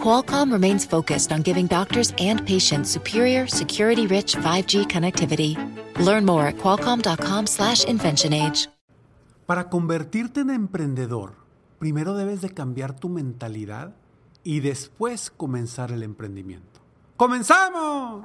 Qualcomm remains focused on giving doctors and patients superior, security-rich 5G connectivity. Learn more at qualcomm.com/inventionage. Para convertirte en emprendedor, primero debes de cambiar tu mentalidad y después comenzar el emprendimiento. ¡Comenzamos!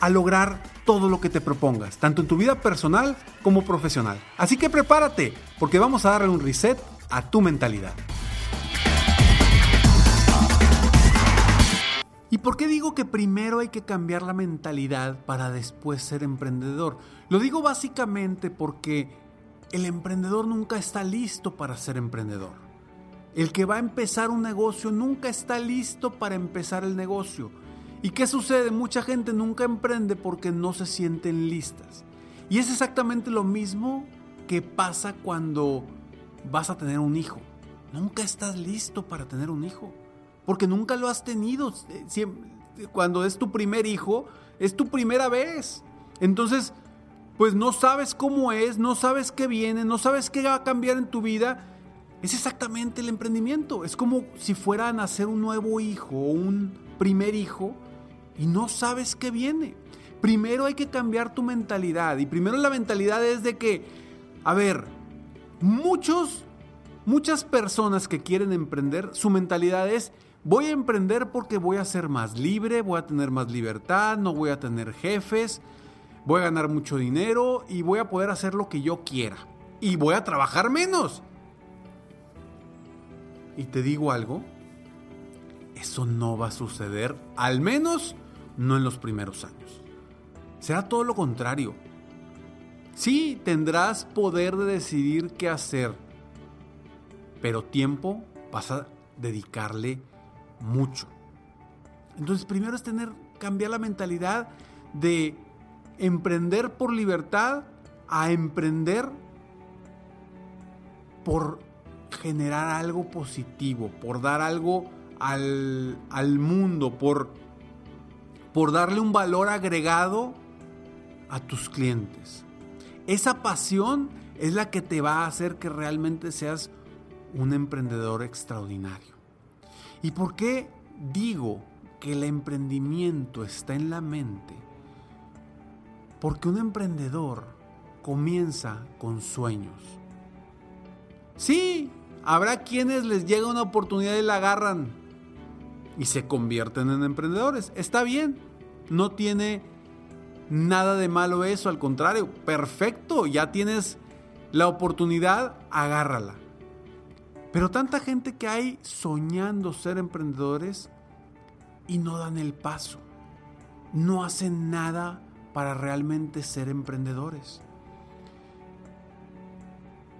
a lograr todo lo que te propongas, tanto en tu vida personal como profesional. Así que prepárate, porque vamos a darle un reset a tu mentalidad. ¿Y por qué digo que primero hay que cambiar la mentalidad para después ser emprendedor? Lo digo básicamente porque el emprendedor nunca está listo para ser emprendedor. El que va a empezar un negocio nunca está listo para empezar el negocio. ¿Y qué sucede? Mucha gente nunca emprende porque no se sienten listas. Y es exactamente lo mismo que pasa cuando vas a tener un hijo. Nunca estás listo para tener un hijo. Porque nunca lo has tenido. Cuando es tu primer hijo, es tu primera vez. Entonces, pues no sabes cómo es, no sabes qué viene, no sabes qué va a cambiar en tu vida. Es exactamente el emprendimiento. Es como si fuera a nacer un nuevo hijo o un primer hijo y no sabes qué viene. Primero hay que cambiar tu mentalidad y primero la mentalidad es de que, a ver, muchos, muchas personas que quieren emprender, su mentalidad es, voy a emprender porque voy a ser más libre, voy a tener más libertad, no voy a tener jefes, voy a ganar mucho dinero y voy a poder hacer lo que yo quiera. Y voy a trabajar menos. Y te digo algo, eso no va a suceder, al menos no en los primeros años. Será todo lo contrario. Sí, tendrás poder de decidir qué hacer, pero tiempo vas a dedicarle mucho. Entonces, primero es tener, cambiar la mentalidad de emprender por libertad a emprender por generar algo positivo, por dar algo al, al mundo, por por darle un valor agregado a tus clientes. Esa pasión es la que te va a hacer que realmente seas un emprendedor extraordinario. ¿Y por qué digo que el emprendimiento está en la mente? Porque un emprendedor comienza con sueños. Sí, habrá quienes les llega una oportunidad y la agarran, y se convierten en emprendedores. Está bien, no tiene nada de malo eso, al contrario, perfecto, ya tienes la oportunidad, agárrala. Pero tanta gente que hay soñando ser emprendedores y no dan el paso, no hacen nada para realmente ser emprendedores.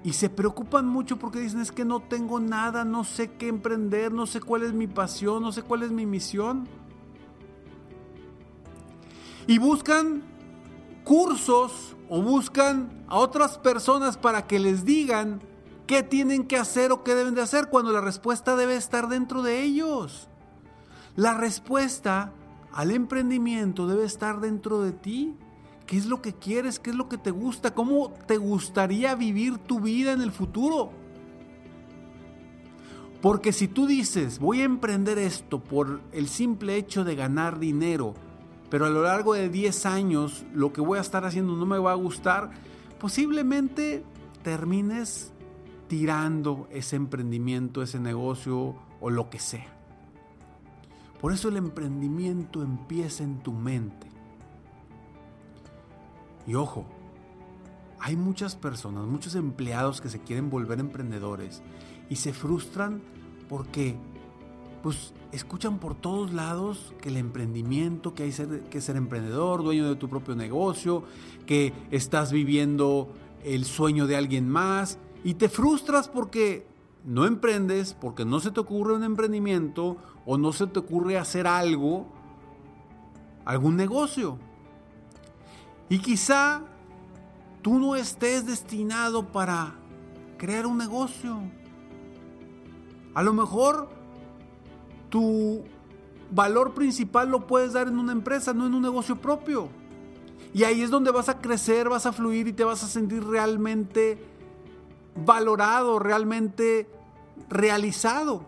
Y se preocupan mucho porque dicen es que no tengo nada, no sé qué emprender, no sé cuál es mi pasión, no sé cuál es mi misión. Y buscan cursos o buscan a otras personas para que les digan qué tienen que hacer o qué deben de hacer cuando la respuesta debe estar dentro de ellos. La respuesta al emprendimiento debe estar dentro de ti. ¿Qué es lo que quieres? ¿Qué es lo que te gusta? ¿Cómo te gustaría vivir tu vida en el futuro? Porque si tú dices, voy a emprender esto por el simple hecho de ganar dinero, pero a lo largo de 10 años lo que voy a estar haciendo no me va a gustar, posiblemente termines tirando ese emprendimiento, ese negocio o lo que sea. Por eso el emprendimiento empieza en tu mente. Y ojo, hay muchas personas, muchos empleados que se quieren volver emprendedores y se frustran porque pues escuchan por todos lados que el emprendimiento, que hay que ser emprendedor, dueño de tu propio negocio, que estás viviendo el sueño de alguien más y te frustras porque no emprendes, porque no se te ocurre un emprendimiento o no se te ocurre hacer algo, algún negocio. Y quizá tú no estés destinado para crear un negocio. A lo mejor tu valor principal lo puedes dar en una empresa, no en un negocio propio. Y ahí es donde vas a crecer, vas a fluir y te vas a sentir realmente valorado, realmente realizado.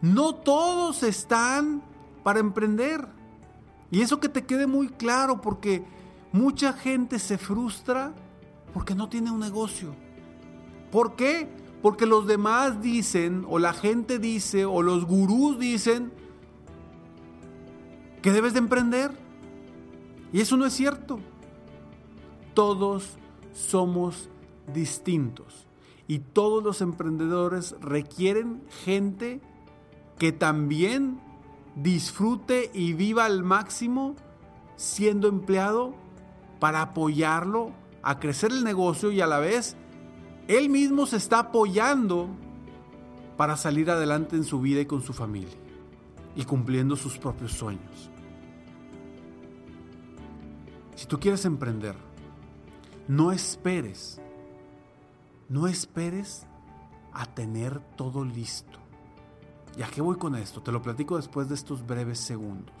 No todos están para emprender. Y eso que te quede muy claro, porque mucha gente se frustra porque no tiene un negocio. ¿Por qué? Porque los demás dicen, o la gente dice, o los gurús dicen, que debes de emprender. Y eso no es cierto. Todos somos distintos. Y todos los emprendedores requieren gente que también disfrute y viva al máximo siendo empleado para apoyarlo a crecer el negocio y a la vez él mismo se está apoyando para salir adelante en su vida y con su familia y cumpliendo sus propios sueños. Si tú quieres emprender, no esperes, no esperes a tener todo listo. ¿Y a qué voy con esto? Te lo platico después de estos breves segundos.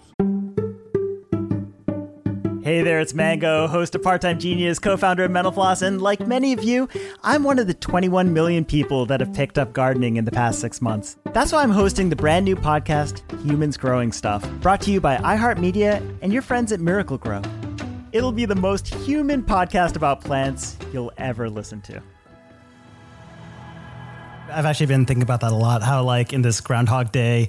Hey there, it's Mango, host of Part Time Genius, co founder of Mental Floss, and like many of you, I'm one of the 21 million people that have picked up gardening in the past six months. That's why I'm hosting the brand new podcast, Humans Growing Stuff, brought to you by iHeartMedia and your friends at Miracle Grow. It'll be the most human podcast about plants you'll ever listen to. I've actually been thinking about that a lot. How, like, in this Groundhog Day,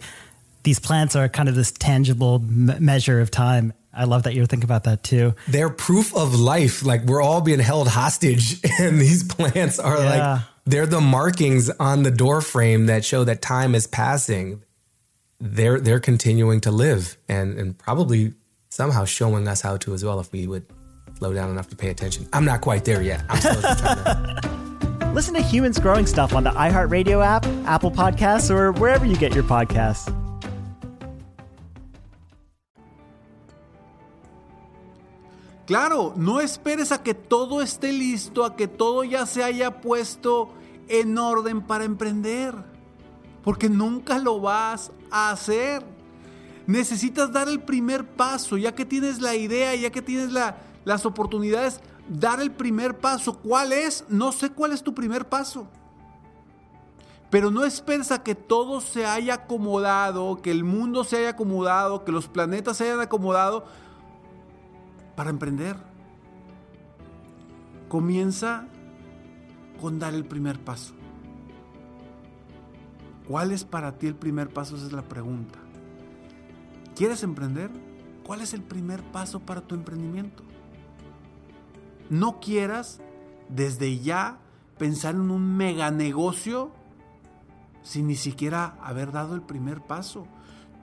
these plants are kind of this tangible m- measure of time. I love that you're thinking about that too. They're proof of life. Like we're all being held hostage, and these plants are yeah. like they're the markings on the door frame that show that time is passing. They're they're continuing to live and and probably somehow showing us how to as well if we would slow down enough to pay attention. I'm not quite there yet. I'm still trying to. Listen to Humans Growing Stuff on the iHeartRadio app, Apple Podcasts, or wherever you get your podcasts. Claro, no esperes a que todo esté listo, a que todo ya se haya puesto en orden para emprender, porque nunca lo vas a hacer. Necesitas dar el primer paso, ya que tienes la idea, ya que tienes las oportunidades, dar el primer paso. ¿Cuál es? No sé cuál es tu primer paso. Pero no esperes a que todo se haya acomodado, que el mundo se haya acomodado, que los planetas se hayan acomodado para emprender. Comienza con dar el primer paso. ¿Cuál es para ti el primer paso? Esa es la pregunta. ¿Quieres emprender? ¿Cuál es el primer paso para tu emprendimiento? No quieras desde ya pensar en un mega negocio sin ni siquiera haber dado el primer paso.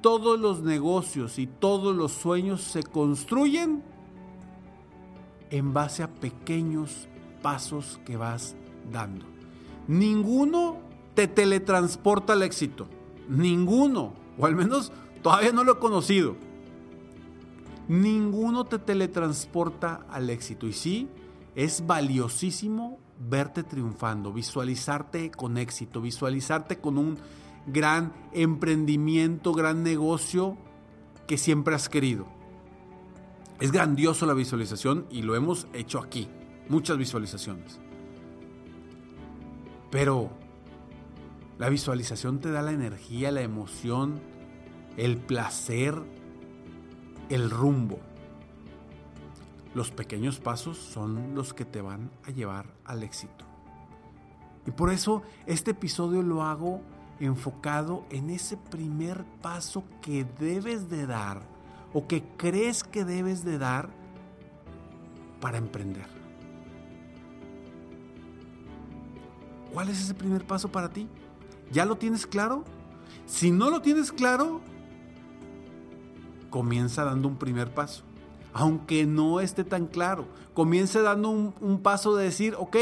Todos los negocios y todos los sueños se construyen en base a pequeños pasos que vas dando. Ninguno te teletransporta al éxito. Ninguno. O al menos todavía no lo he conocido. Ninguno te teletransporta al éxito. Y sí, es valiosísimo verte triunfando, visualizarte con éxito, visualizarte con un gran emprendimiento, gran negocio que siempre has querido. Es grandioso la visualización y lo hemos hecho aquí. Muchas visualizaciones. Pero la visualización te da la energía, la emoción, el placer, el rumbo. Los pequeños pasos son los que te van a llevar al éxito. Y por eso este episodio lo hago enfocado en ese primer paso que debes de dar o que crees que debes de dar para emprender. ¿Cuál es ese primer paso para ti? ¿Ya lo tienes claro? Si no lo tienes claro, comienza dando un primer paso. Aunque no esté tan claro, comienza dando un, paso de decir, ok,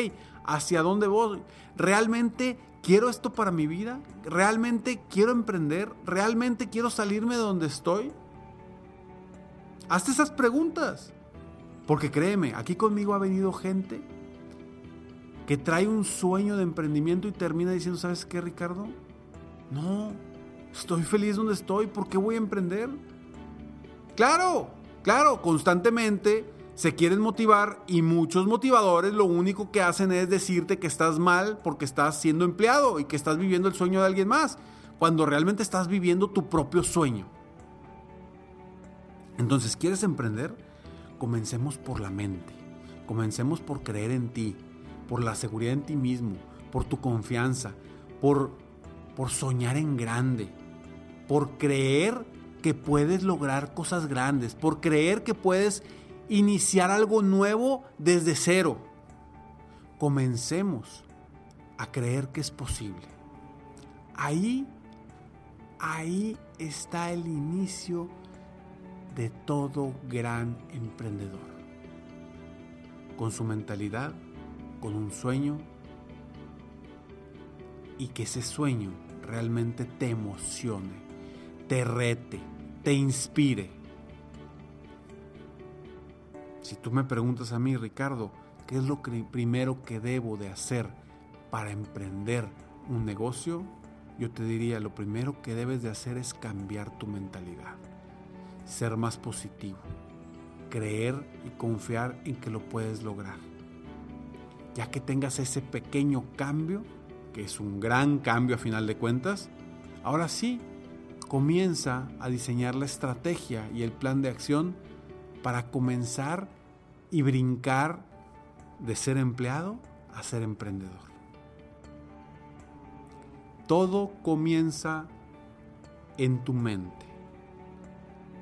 ¿hacia dónde voy? ¿Realmente quiero esto para mi vida? ¿Realmente quiero emprender? ¿Realmente quiero salirme de donde estoy? Hazte esas preguntas. Porque créeme, aquí conmigo ha venido gente que trae un sueño de emprendimiento y termina diciendo, ¿sabes qué, Ricardo? No, estoy feliz donde estoy, ¿por qué voy a emprender? Claro, claro, constantemente se quieren motivar y muchos motivadores lo único que hacen es decirte que estás mal porque estás siendo empleado y que estás viviendo el sueño de alguien más, cuando realmente estás viviendo tu propio sueño. Entonces, ¿quieres emprender? Comencemos por la mente, comencemos por creer en ti, por la seguridad en ti mismo, por tu confianza, por, por soñar en grande, por creer que puedes lograr cosas grandes, por creer que puedes iniciar algo nuevo desde cero. Comencemos a creer que es posible. Ahí, ahí está el inicio de todo gran emprendedor. Con su mentalidad con un sueño y que ese sueño realmente te emocione, te rete, te inspire. Si tú me preguntas a mí, Ricardo, ¿qué es lo primero que debo de hacer para emprender un negocio? Yo te diría, lo primero que debes de hacer es cambiar tu mentalidad, ser más positivo, creer y confiar en que lo puedes lograr ya que tengas ese pequeño cambio, que es un gran cambio a final de cuentas, ahora sí, comienza a diseñar la estrategia y el plan de acción para comenzar y brincar de ser empleado a ser emprendedor. Todo comienza en tu mente.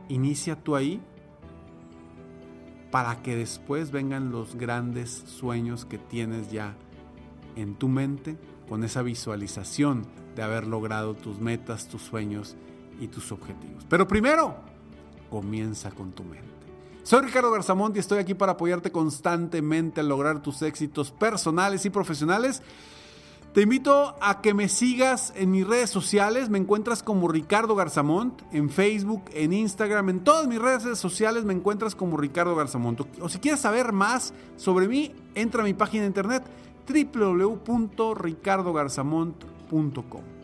Inicia tú ahí para que después vengan los grandes sueños que tienes ya en tu mente con esa visualización de haber logrado tus metas, tus sueños y tus objetivos. Pero primero, comienza con tu mente. Soy Ricardo Garzamont y estoy aquí para apoyarte constantemente a lograr tus éxitos personales y profesionales te invito a que me sigas en mis redes sociales. Me encuentras como Ricardo Garzamont en Facebook, en Instagram, en todas mis redes sociales me encuentras como Ricardo Garzamont. O si quieres saber más sobre mí, entra a mi página de internet www.ricardogarzamont.com.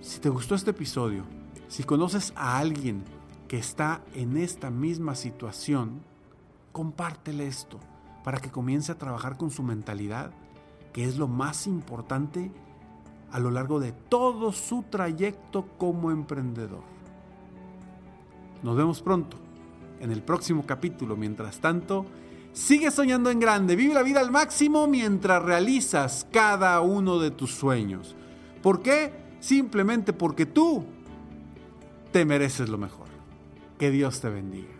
Si te gustó este episodio, si conoces a alguien que está en esta misma situación, compártele esto para que comience a trabajar con su mentalidad que es lo más importante a lo largo de todo su trayecto como emprendedor. Nos vemos pronto en el próximo capítulo. Mientras tanto, sigue soñando en grande, vive la vida al máximo mientras realizas cada uno de tus sueños. ¿Por qué? Simplemente porque tú te mereces lo mejor. Que Dios te bendiga.